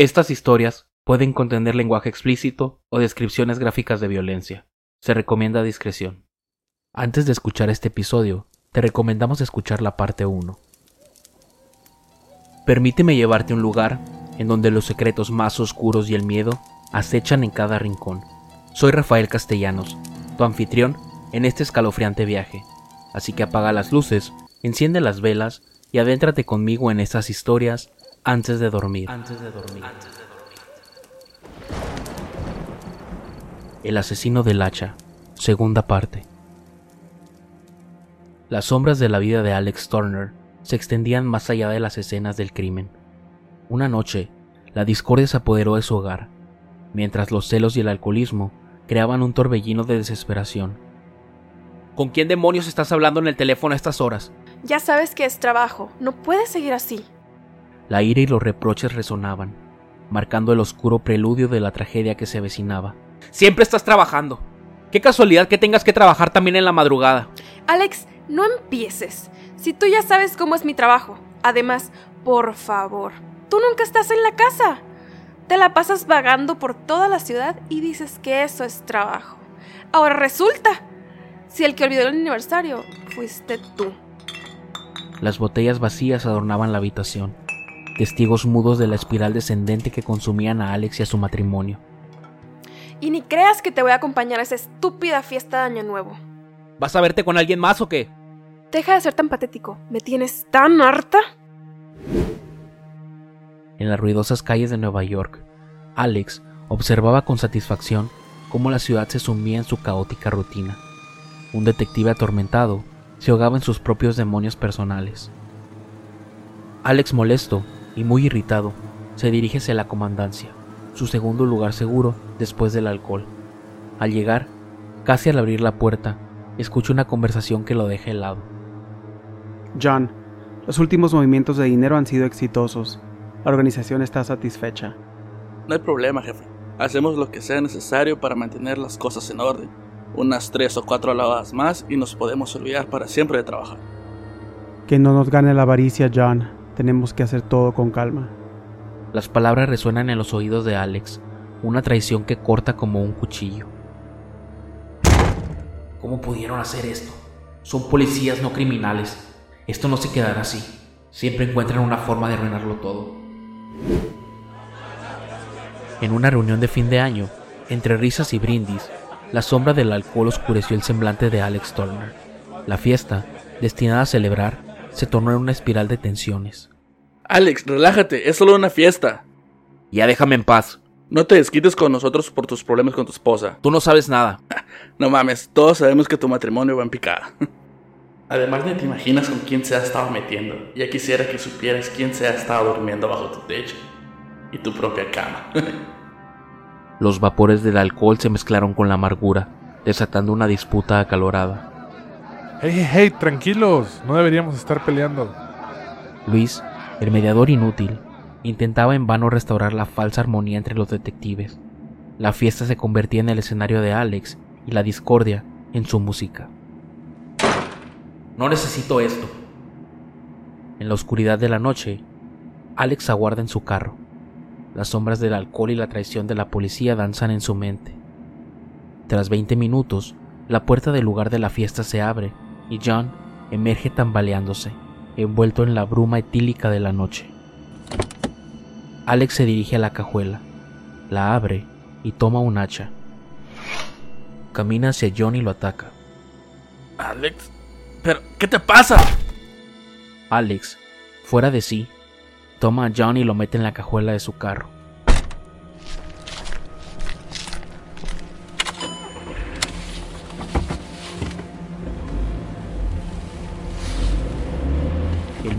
Estas historias pueden contener lenguaje explícito o descripciones gráficas de violencia. Se recomienda discreción. Antes de escuchar este episodio, te recomendamos escuchar la parte 1. Permíteme llevarte a un lugar en donde los secretos más oscuros y el miedo acechan en cada rincón. Soy Rafael Castellanos, tu anfitrión en este escalofriante viaje. Así que apaga las luces, enciende las velas y adéntrate conmigo en estas historias antes de dormir. Antes de dormir. El asesino del hacha, segunda parte. Las sombras de la vida de Alex Turner se extendían más allá de las escenas del crimen. Una noche, la discordia se apoderó de su hogar, mientras los celos y el alcoholismo creaban un torbellino de desesperación. ¿Con quién demonios estás hablando en el teléfono a estas horas? Ya sabes que es trabajo, no puedes seguir así. La ira y los reproches resonaban, marcando el oscuro preludio de la tragedia que se avecinaba. Siempre estás trabajando. Qué casualidad que tengas que trabajar también en la madrugada. Alex, no empieces. Si tú ya sabes cómo es mi trabajo. Además, por favor, tú nunca estás en la casa. Te la pasas vagando por toda la ciudad y dices que eso es trabajo. Ahora resulta, si el que olvidó el aniversario fuiste tú. Las botellas vacías adornaban la habitación testigos mudos de la espiral descendente que consumían a Alex y a su matrimonio. Y ni creas que te voy a acompañar a esa estúpida fiesta de Año Nuevo. ¿Vas a verte con alguien más o qué? Deja de ser tan patético. ¿Me tienes tan harta? En las ruidosas calles de Nueva York, Alex observaba con satisfacción cómo la ciudad se sumía en su caótica rutina. Un detective atormentado se ahogaba en sus propios demonios personales. Alex molesto y muy irritado, se dirige hacia la comandancia, su segundo lugar seguro después del alcohol. Al llegar, casi al abrir la puerta, escucha una conversación que lo deja helado. John, los últimos movimientos de dinero han sido exitosos. La organización está satisfecha. No hay problema, jefe. Hacemos lo que sea necesario para mantener las cosas en orden. Unas tres o cuatro lavadas más y nos podemos olvidar para siempre de trabajar. Que no nos gane la avaricia, John. Tenemos que hacer todo con calma. Las palabras resuenan en los oídos de Alex, una traición que corta como un cuchillo. ¿Cómo pudieron hacer esto? Son policías, no criminales. Esto no se quedará así. Siempre encuentran una forma de arruinarlo todo. En una reunión de fin de año, entre risas y brindis, la sombra del alcohol oscureció el semblante de Alex Turner. La fiesta, destinada a celebrar, se tornó en una espiral de tensiones. Alex, relájate, es solo una fiesta. Ya déjame en paz. No te desquites con nosotros por tus problemas con tu esposa. Tú no sabes nada. no mames, todos sabemos que tu matrimonio va en picada. Además, ni te imaginas con quién se ha estado metiendo. Ya quisiera que supieras quién se ha estado durmiendo bajo tu techo y tu propia cama. Los vapores del alcohol se mezclaron con la amargura, desatando una disputa acalorada. Hey, hey, hey, tranquilos, no deberíamos estar peleando. Luis, el mediador inútil, intentaba en vano restaurar la falsa armonía entre los detectives. La fiesta se convertía en el escenario de Alex y la discordia en su música. No necesito esto. En la oscuridad de la noche, Alex aguarda en su carro. Las sombras del alcohol y la traición de la policía danzan en su mente. Tras 20 minutos, la puerta del lugar de la fiesta se abre y John emerge tambaleándose, envuelto en la bruma etílica de la noche. Alex se dirige a la cajuela, la abre y toma un hacha. Camina hacia John y lo ataca. Alex, ¿pero qué te pasa? Alex, fuera de sí, toma a John y lo mete en la cajuela de su carro.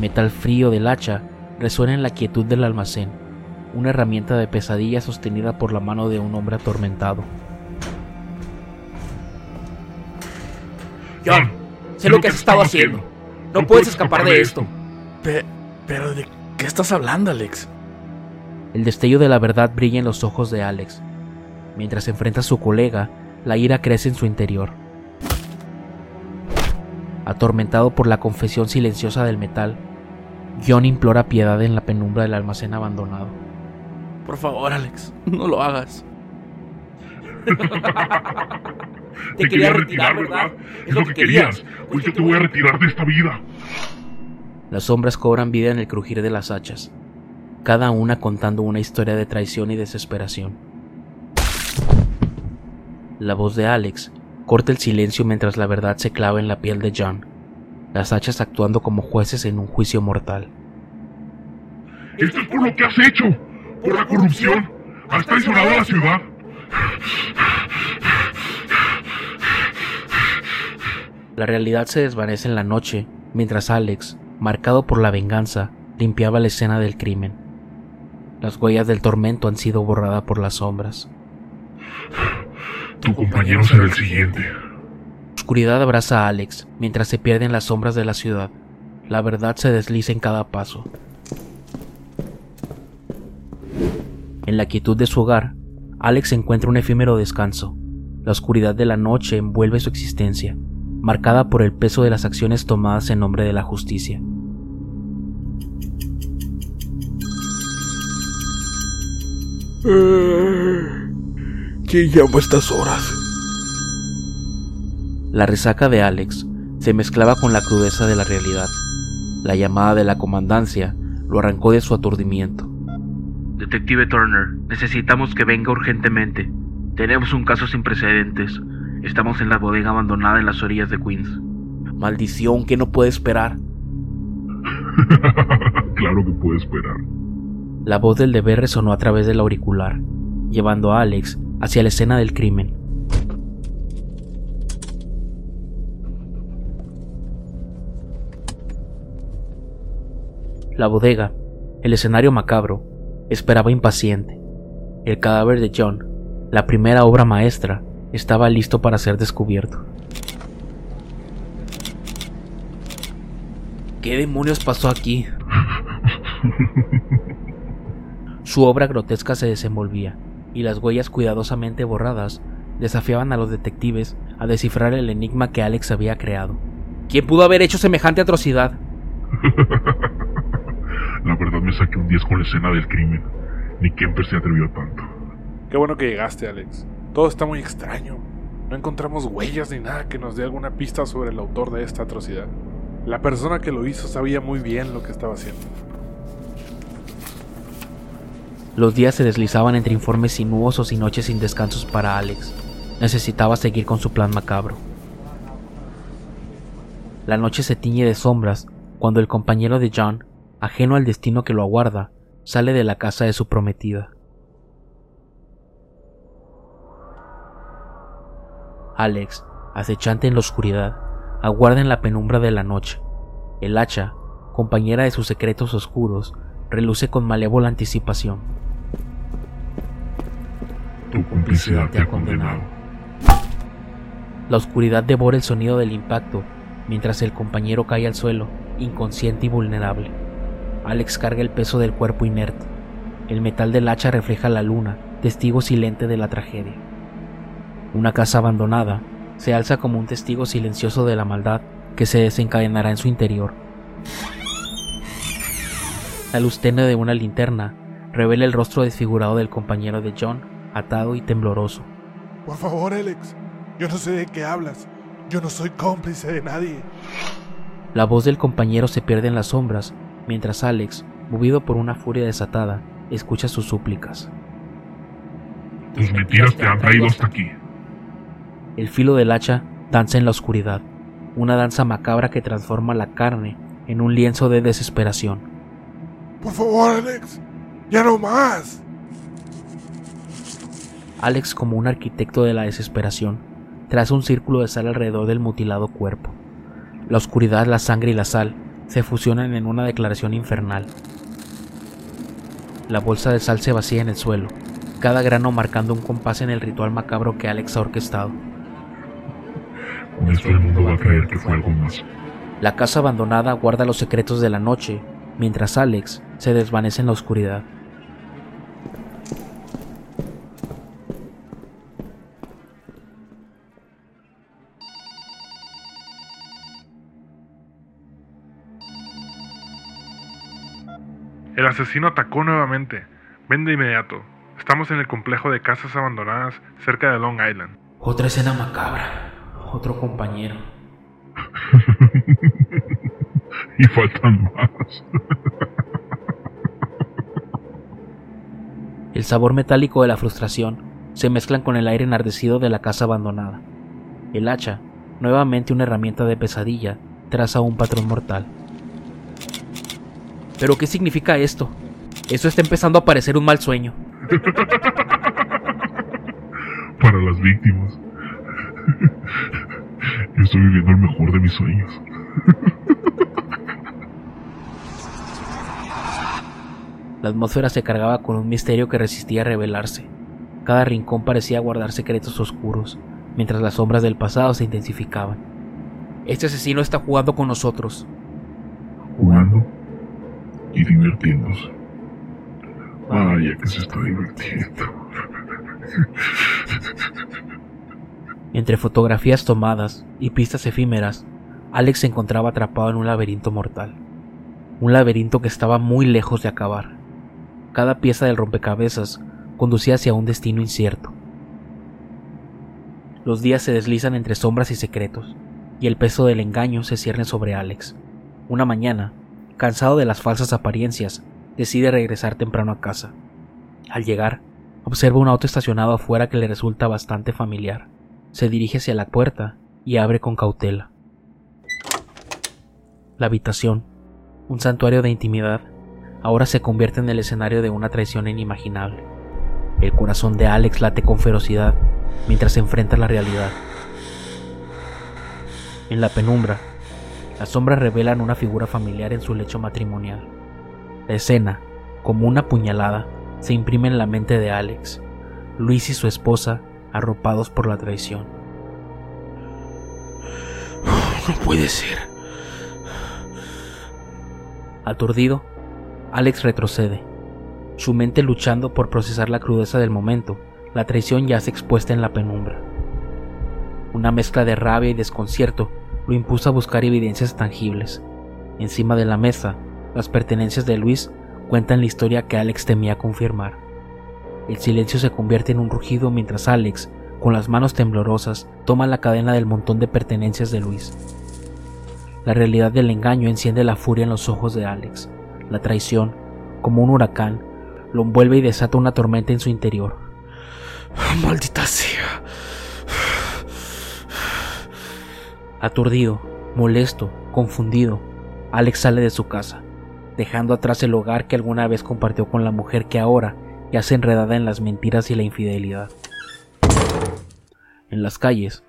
Metal frío del hacha resuena en la quietud del almacén, una herramienta de pesadilla sostenida por la mano de un hombre atormentado. John, sé lo que has estado haciendo. No puedes escapar de esto. Pe- pero ¿de qué estás hablando, Alex? El destello de la verdad brilla en los ojos de Alex. Mientras enfrenta a su colega, la ira crece en su interior. Atormentado por la confesión silenciosa del metal, John implora piedad en la penumbra del almacén abandonado. Por favor, Alex, no lo hagas. Te quería retirar, ¿verdad? Es lo que querías. Pues yo te voy a retirar de esta vida. Las sombras cobran vida en el crujir de las hachas, cada una contando una historia de traición y desesperación. La voz de Alex corta el silencio mientras la verdad se clava en la piel de John, las hachas actuando como jueces en un juicio mortal. Esto es por lo que has hecho. Por la corrupción. Has traicionado a la ciudad. La realidad se desvanece en la noche mientras Alex, marcado por la venganza, limpiaba la escena del crimen. Las huellas del tormento han sido borradas por las sombras. Tu compañero será el siguiente. Oscuridad abraza a Alex mientras se pierden las sombras de la ciudad. La verdad se desliza en cada paso. En la quietud de su hogar, Alex encuentra un efímero descanso. La oscuridad de la noche envuelve su existencia, marcada por el peso de las acciones tomadas en nombre de la justicia. ¿Quién llama a estas horas? La resaca de Alex se mezclaba con la crudeza de la realidad. La llamada de la comandancia lo arrancó de su aturdimiento. Detective Turner, necesitamos que venga urgentemente. Tenemos un caso sin precedentes. Estamos en la bodega abandonada en las orillas de Queens. Maldición que no puede esperar. claro que puedo esperar. La voz del deber resonó a través del auricular, llevando a Alex hacia la escena del crimen. La bodega, el escenario macabro, esperaba impaciente. El cadáver de John, la primera obra maestra, estaba listo para ser descubierto. ¿Qué demonios pasó aquí? Su obra grotesca se desenvolvía, y las huellas cuidadosamente borradas desafiaban a los detectives a descifrar el enigma que Alex había creado. ¿Quién pudo haber hecho semejante atrocidad? La verdad me saqué un 10 con la escena del crimen. Ni Kemper se atrevió a tanto. Qué bueno que llegaste, Alex. Todo está muy extraño. No encontramos huellas ni nada que nos dé alguna pista sobre el autor de esta atrocidad. La persona que lo hizo sabía muy bien lo que estaba haciendo. Los días se deslizaban entre informes sinuosos y noches sin descansos para Alex. Necesitaba seguir con su plan macabro. La noche se tiñe de sombras cuando el compañero de John, ajeno al destino que lo aguarda, sale de la casa de su prometida. Alex, acechante en la oscuridad, aguarda en la penumbra de la noche. El hacha, compañera de sus secretos oscuros, reluce con malévola anticipación. Tu complicidad te ha condenado. La oscuridad devora el sonido del impacto mientras el compañero cae al suelo, inconsciente y vulnerable. Alex carga el peso del cuerpo inerte. El metal del hacha refleja la luna, testigo silente de la tragedia. Una casa abandonada se alza como un testigo silencioso de la maldad que se desencadenará en su interior. La luz tenue de una linterna revela el rostro desfigurado del compañero de John, atado y tembloroso. Por favor, Alex. Yo no sé de qué hablas. Yo no soy cómplice de nadie. La voz del compañero se pierde en las sombras, mientras Alex, movido por una furia desatada, escucha sus súplicas. Tus mentiras te han traído hasta aquí. El filo del hacha danza en la oscuridad, una danza macabra que transforma la carne en un lienzo de desesperación. Por favor, Alex. Ya no más. Alex, como un arquitecto de la desesperación, traza un círculo de sal alrededor del mutilado cuerpo. La oscuridad, la sangre y la sal se fusionan en una declaración infernal. La bolsa de sal se vacía en el suelo, cada grano marcando un compás en el ritual macabro que Alex ha orquestado. Con esto el mundo va a creer que fue algo más. La casa abandonada guarda los secretos de la noche, mientras Alex se desvanece en la oscuridad. El asesino atacó nuevamente. Ven de inmediato. Estamos en el complejo de casas abandonadas cerca de Long Island. Otra escena macabra. Otro compañero. y faltan más. El sabor metálico de la frustración se mezclan con el aire enardecido de la casa abandonada. El hacha, nuevamente una herramienta de pesadilla, traza un patrón mortal. ¿Pero qué significa esto? Eso está empezando a parecer un mal sueño. Para las víctimas. Estoy viviendo el mejor de mis sueños. La atmósfera se cargaba con un misterio que resistía a revelarse. Cada rincón parecía guardar secretos oscuros, mientras las sombras del pasado se intensificaban. Este asesino está jugando con nosotros. Jugando y divirtiéndose. Vaya que se está divirtiendo. Entre fotografías tomadas y pistas efímeras, Alex se encontraba atrapado en un laberinto mortal. Un laberinto que estaba muy lejos de acabar. Cada pieza del rompecabezas conducía hacia un destino incierto. Los días se deslizan entre sombras y secretos, y el peso del engaño se cierne sobre Alex. Una mañana, cansado de las falsas apariencias, decide regresar temprano a casa. Al llegar, observa un auto estacionado afuera que le resulta bastante familiar. Se dirige hacia la puerta y abre con cautela. La habitación, un santuario de intimidad, ahora se convierte en el escenario de una traición inimaginable. El corazón de Alex late con ferocidad mientras se enfrenta a la realidad. En la penumbra, las sombras revelan una figura familiar en su lecho matrimonial. La escena, como una puñalada, se imprime en la mente de Alex, Luis y su esposa arropados por la traición. No puede ser. Aturdido, Alex retrocede, su mente luchando por procesar la crudeza del momento, la traición ya se expuesta en la penumbra. Una mezcla de rabia y desconcierto lo impuso a buscar evidencias tangibles. Encima de la mesa, las pertenencias de Luis cuentan la historia que Alex temía confirmar. El silencio se convierte en un rugido mientras Alex, con las manos temblorosas, toma la cadena del montón de pertenencias de Luis. La realidad del engaño enciende la furia en los ojos de Alex. La traición, como un huracán, lo envuelve y desata una tormenta en su interior. Maldita sea. Aturdido, molesto, confundido, Alex sale de su casa, dejando atrás el hogar que alguna vez compartió con la mujer que ahora yace enredada en las mentiras y la infidelidad. En las calles,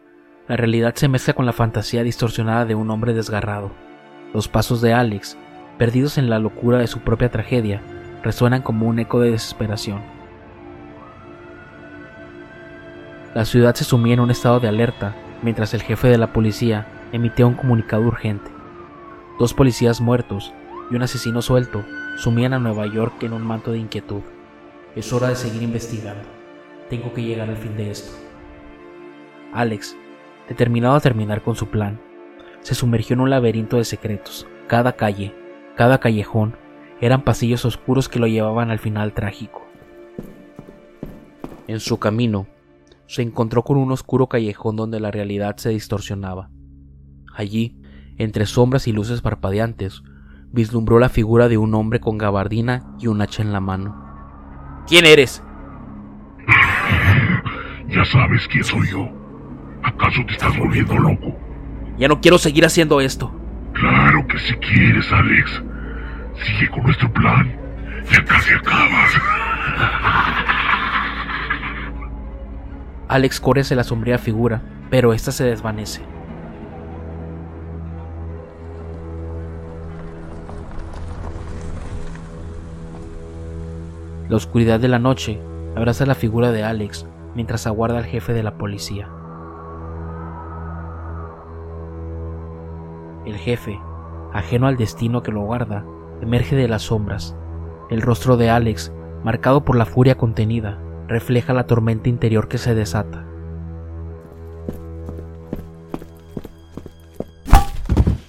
la realidad se mezcla con la fantasía distorsionada de un hombre desgarrado. Los pasos de Alex, perdidos en la locura de su propia tragedia, resuenan como un eco de desesperación. La ciudad se sumía en un estado de alerta mientras el jefe de la policía emitía un comunicado urgente. Dos policías muertos y un asesino suelto sumían a Nueva York en un manto de inquietud. Es hora de seguir investigando. Tengo que llegar al fin de esto. Alex, determinado a terminar con su plan, se sumergió en un laberinto de secretos. Cada calle, cada callejón, eran pasillos oscuros que lo llevaban al final trágico. En su camino, se encontró con un oscuro callejón donde la realidad se distorsionaba. Allí, entre sombras y luces parpadeantes, vislumbró la figura de un hombre con gabardina y un hacha en la mano. ¿Quién eres? Ya sabes quién soy yo. ¿Acaso te estás volviendo loco? Ya no quiero seguir haciendo esto. Claro que si quieres, Alex. Sigue con nuestro plan. Ya casi acabas. Alex corre la sombría figura, pero ésta se desvanece. La oscuridad de la noche abraza la figura de Alex mientras aguarda al jefe de la policía. El jefe, ajeno al destino que lo guarda, emerge de las sombras. El rostro de Alex, marcado por la furia contenida, refleja la tormenta interior que se desata.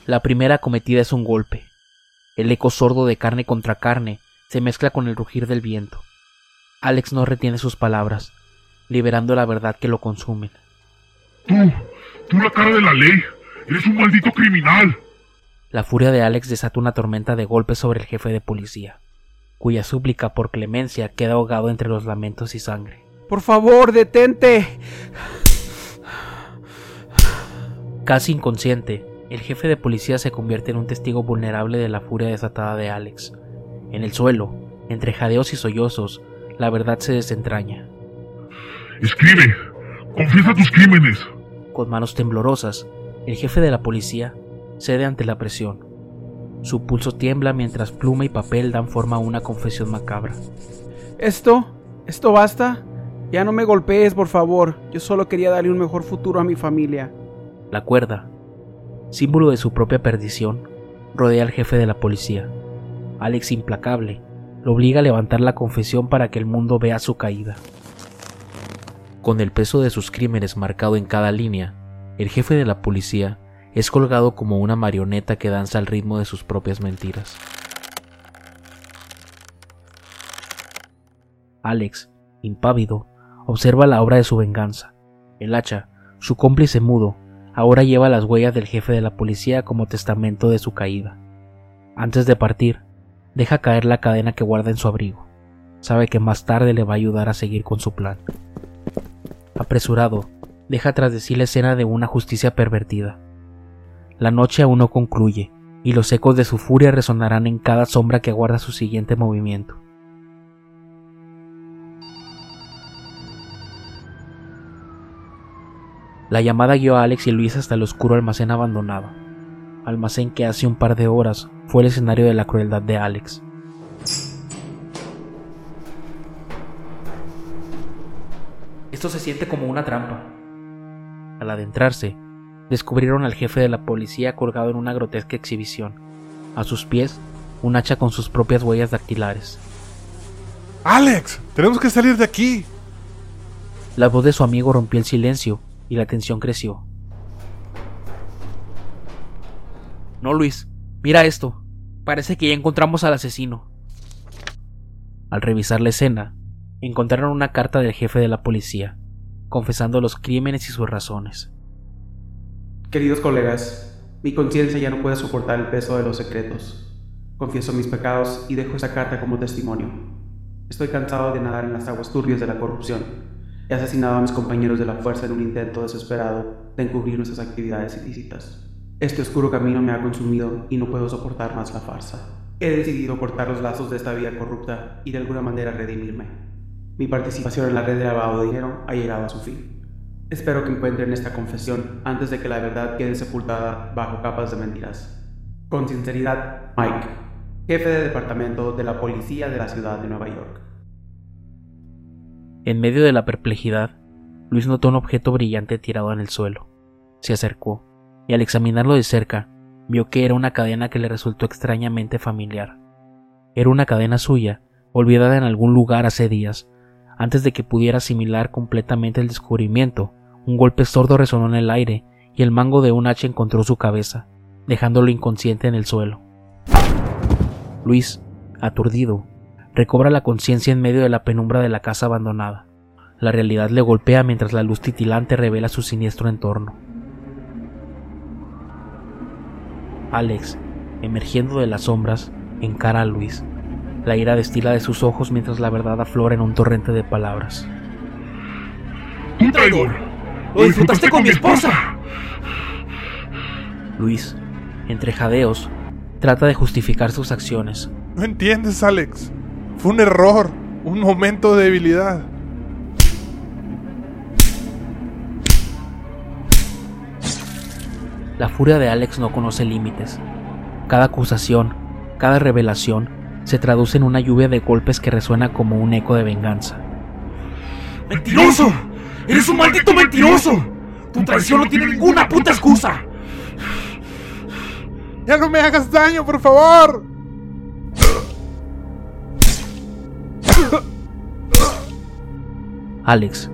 La primera acometida es un golpe. El eco sordo de carne contra carne se mezcla con el rugir del viento. Alex no retiene sus palabras, liberando la verdad que lo consumen. Tú, tú la cara de la ley, eres un maldito criminal. La furia de Alex desata una tormenta de golpes sobre el jefe de policía, cuya súplica por clemencia queda ahogado entre los lamentos y sangre. Por favor, detente. Casi inconsciente, el jefe de policía se convierte en un testigo vulnerable de la furia desatada de Alex. En el suelo, entre jadeos y sollozos, la verdad se desentraña. Escribe, confiesa tus crímenes. Con manos temblorosas, el jefe de la policía cede ante la presión. Su pulso tiembla mientras pluma y papel dan forma a una confesión macabra. ¿Esto? ¿Esto basta? Ya no me golpees, por favor. Yo solo quería darle un mejor futuro a mi familia. La cuerda, símbolo de su propia perdición, rodea al jefe de la policía. Alex implacable lo obliga a levantar la confesión para que el mundo vea su caída. Con el peso de sus crímenes marcado en cada línea, el jefe de la policía es colgado como una marioneta que danza al ritmo de sus propias mentiras. Alex, impávido, observa la obra de su venganza. El hacha, su cómplice mudo, ahora lleva las huellas del jefe de la policía como testamento de su caída. Antes de partir, deja caer la cadena que guarda en su abrigo. Sabe que más tarde le va a ayudar a seguir con su plan. Apresurado, deja tras de sí la escena de una justicia pervertida. La noche aún no concluye, y los ecos de su furia resonarán en cada sombra que aguarda su siguiente movimiento. La llamada guió a Alex y Luis hasta el oscuro almacén abandonado, almacén que hace un par de horas fue el escenario de la crueldad de Alex. Esto se siente como una trampa. Al adentrarse, descubrieron al jefe de la policía colgado en una grotesca exhibición. A sus pies, un hacha con sus propias huellas dactilares. ¡Alex! ¡Tenemos que salir de aquí! La voz de su amigo rompió el silencio y la tensión creció. No, Luis, mira esto. Parece que ya encontramos al asesino. Al revisar la escena, encontraron una carta del jefe de la policía, confesando los crímenes y sus razones. Queridos colegas, mi conciencia ya no puede soportar el peso de los secretos. Confieso mis pecados y dejo esa carta como testimonio. Estoy cansado de nadar en las aguas turbias de la corrupción. He asesinado a mis compañeros de la fuerza en un intento desesperado de encubrir nuestras actividades ilícitas. Este oscuro camino me ha consumido y no puedo soportar más la farsa. He decidido cortar los lazos de esta vida corrupta y de alguna manera redimirme. Mi participación en la red de lavado de dinero ha llegado a su fin. Espero que encuentren esta confesión antes de que la verdad quede sepultada bajo capas de mentiras. Con sinceridad, Mike, jefe de departamento de la policía de la ciudad de Nueva York. En medio de la perplejidad, Luis notó un objeto brillante tirado en el suelo. Se acercó y al examinarlo de cerca, vio que era una cadena que le resultó extrañamente familiar. Era una cadena suya, olvidada en algún lugar hace días. Antes de que pudiera asimilar completamente el descubrimiento, un golpe sordo resonó en el aire y el mango de un hacha encontró su cabeza, dejándolo inconsciente en el suelo. Luis, aturdido, recobra la conciencia en medio de la penumbra de la casa abandonada. La realidad le golpea mientras la luz titilante revela su siniestro entorno. Alex, emergiendo de las sombras, encara a Luis. La ira destila de sus ojos mientras la verdad aflora en un torrente de palabras. ¡Tú traidor! ¡Lo disfrutaste con mi esposa! Luis, entre jadeos, trata de justificar sus acciones. No entiendes, Alex. Fue un error, un momento de debilidad. La furia de Alex no conoce límites. Cada acusación, cada revelación, se traduce en una lluvia de golpes que resuena como un eco de venganza. ¡Mentiroso! ¡Eres un maldito mentiroso! ¡Tu traición no tiene ninguna puta excusa! ¡Ya no me hagas daño, por favor! Alex,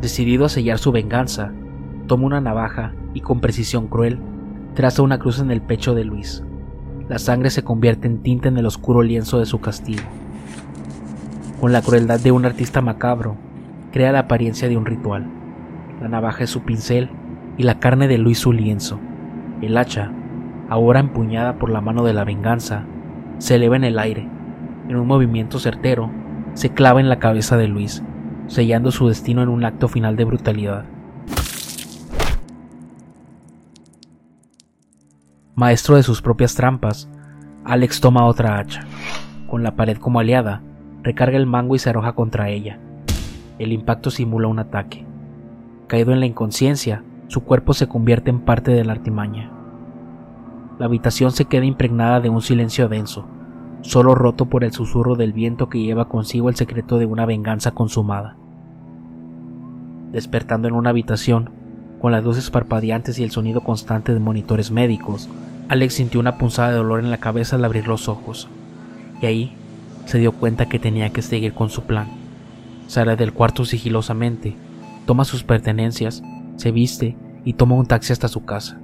decidido a sellar su venganza, toma una navaja y con precisión cruel traza una cruz en el pecho de Luis. La sangre se convierte en tinta en el oscuro lienzo de su castigo. Con la crueldad de un artista macabro, crea la apariencia de un ritual. La navaja es su pincel y la carne de Luis su lienzo. El hacha, ahora empuñada por la mano de la venganza, se eleva en el aire. En un movimiento certero, se clava en la cabeza de Luis, sellando su destino en un acto final de brutalidad. Maestro de sus propias trampas, Alex toma otra hacha. Con la pared como aliada, recarga el mango y se arroja contra ella. El impacto simula un ataque. Caído en la inconsciencia, su cuerpo se convierte en parte de la artimaña. La habitación se queda impregnada de un silencio denso, solo roto por el susurro del viento que lleva consigo el secreto de una venganza consumada. Despertando en una habitación, con las luces parpadeantes y el sonido constante de monitores médicos, Alex sintió una punzada de dolor en la cabeza al abrir los ojos, y ahí se dio cuenta que tenía que seguir con su plan. Sale del cuarto sigilosamente, toma sus pertenencias, se viste y toma un taxi hasta su casa.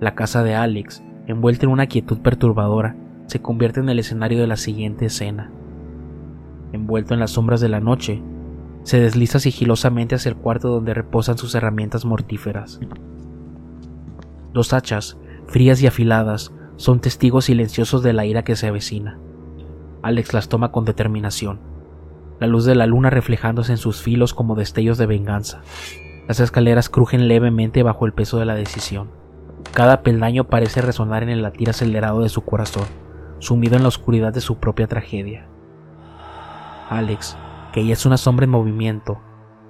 La casa de Alex, envuelta en una quietud perturbadora, se convierte en el escenario de la siguiente escena. Envuelto en las sombras de la noche, se desliza sigilosamente hacia el cuarto donde reposan sus herramientas mortíferas. Dos hachas, frías y afiladas, son testigos silenciosos de la ira que se avecina. Alex las toma con determinación, la luz de la luna reflejándose en sus filos como destellos de venganza. Las escaleras crujen levemente bajo el peso de la decisión. Cada peldaño parece resonar en el latir acelerado de su corazón, sumido en la oscuridad de su propia tragedia. Alex, que ella es una sombra en movimiento,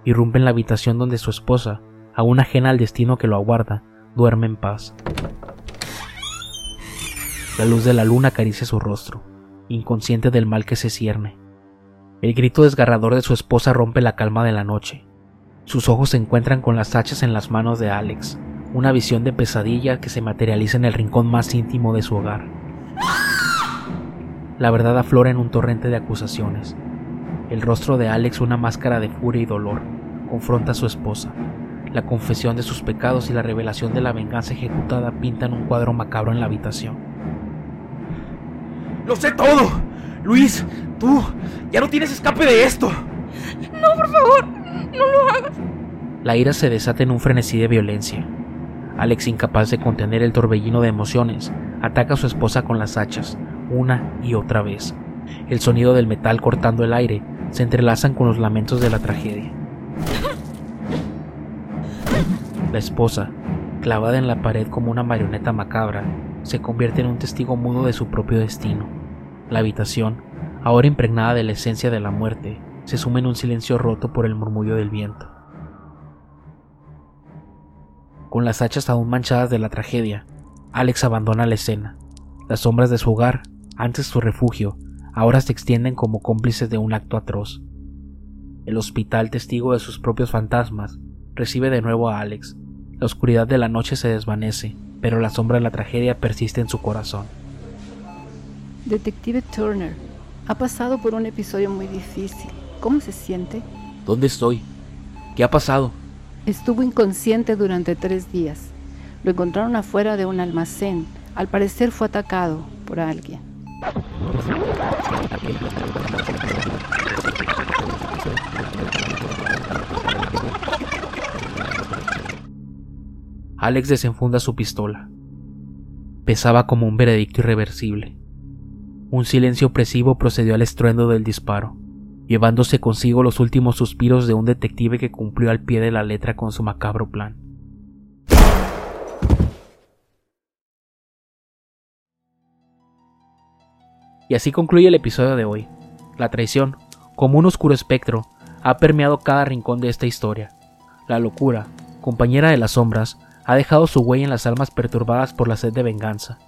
irrumpe en la habitación donde su esposa, aún ajena al destino que lo aguarda, duerme en paz. La luz de la luna acaricia su rostro, inconsciente del mal que se cierne. El grito desgarrador de su esposa rompe la calma de la noche. Sus ojos se encuentran con las hachas en las manos de Alex, una visión de pesadilla que se materializa en el rincón más íntimo de su hogar. La verdad aflora en un torrente de acusaciones, el rostro de Alex una máscara de furia y dolor. Confronta a su esposa. La confesión de sus pecados y la revelación de la venganza ejecutada pintan un cuadro macabro en la habitación. ¡Lo sé todo! Luis, tú ya no tienes escape de esto. No, por favor, no lo hagas. La ira se desata en un frenesí de violencia. Alex, incapaz de contener el torbellino de emociones, ataca a su esposa con las hachas, una y otra vez. El sonido del metal cortando el aire se entrelazan con los lamentos de la tragedia. La esposa, clavada en la pared como una marioneta macabra, se convierte en un testigo mudo de su propio destino. La habitación, ahora impregnada de la esencia de la muerte, se suma en un silencio roto por el murmullo del viento. Con las hachas aún manchadas de la tragedia, Alex abandona la escena. Las sombras de su hogar, antes su refugio, ahora se extienden como cómplices de un acto atroz. El hospital, testigo de sus propios fantasmas, recibe de nuevo a Alex. La oscuridad de la noche se desvanece, pero la sombra de la tragedia persiste en su corazón. Detective Turner, ha pasado por un episodio muy difícil. ¿Cómo se siente? ¿Dónde estoy? ¿Qué ha pasado? Estuvo inconsciente durante tres días. Lo encontraron afuera de un almacén. Al parecer fue atacado por alguien. Alex desenfunda su pistola. Pesaba como un veredicto irreversible. Un silencio opresivo procedió al estruendo del disparo, llevándose consigo los últimos suspiros de un detective que cumplió al pie de la letra con su macabro plan. Y así concluye el episodio de hoy. La traición, como un oscuro espectro, ha permeado cada rincón de esta historia. La locura, compañera de las sombras, ha dejado su huella en las almas perturbadas por la sed de venganza.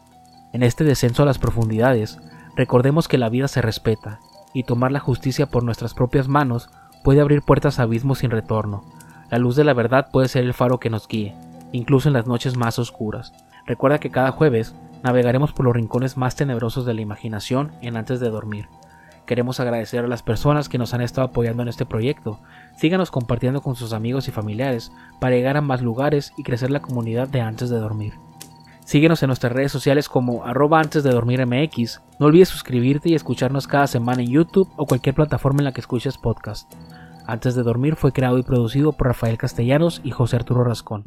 En este descenso a las profundidades, Recordemos que la vida se respeta, y tomar la justicia por nuestras propias manos puede abrir puertas a abismos sin retorno. La luz de la verdad puede ser el faro que nos guíe, incluso en las noches más oscuras. Recuerda que cada jueves navegaremos por los rincones más tenebrosos de la imaginación en antes de dormir. Queremos agradecer a las personas que nos han estado apoyando en este proyecto. Síganos compartiendo con sus amigos y familiares para llegar a más lugares y crecer la comunidad de antes de dormir. Síguenos en nuestras redes sociales como arroba antes de dormir MX. No olvides suscribirte y escucharnos cada semana en YouTube o cualquier plataforma en la que escuches podcast. Antes de dormir fue creado y producido por Rafael Castellanos y José Arturo Rascón.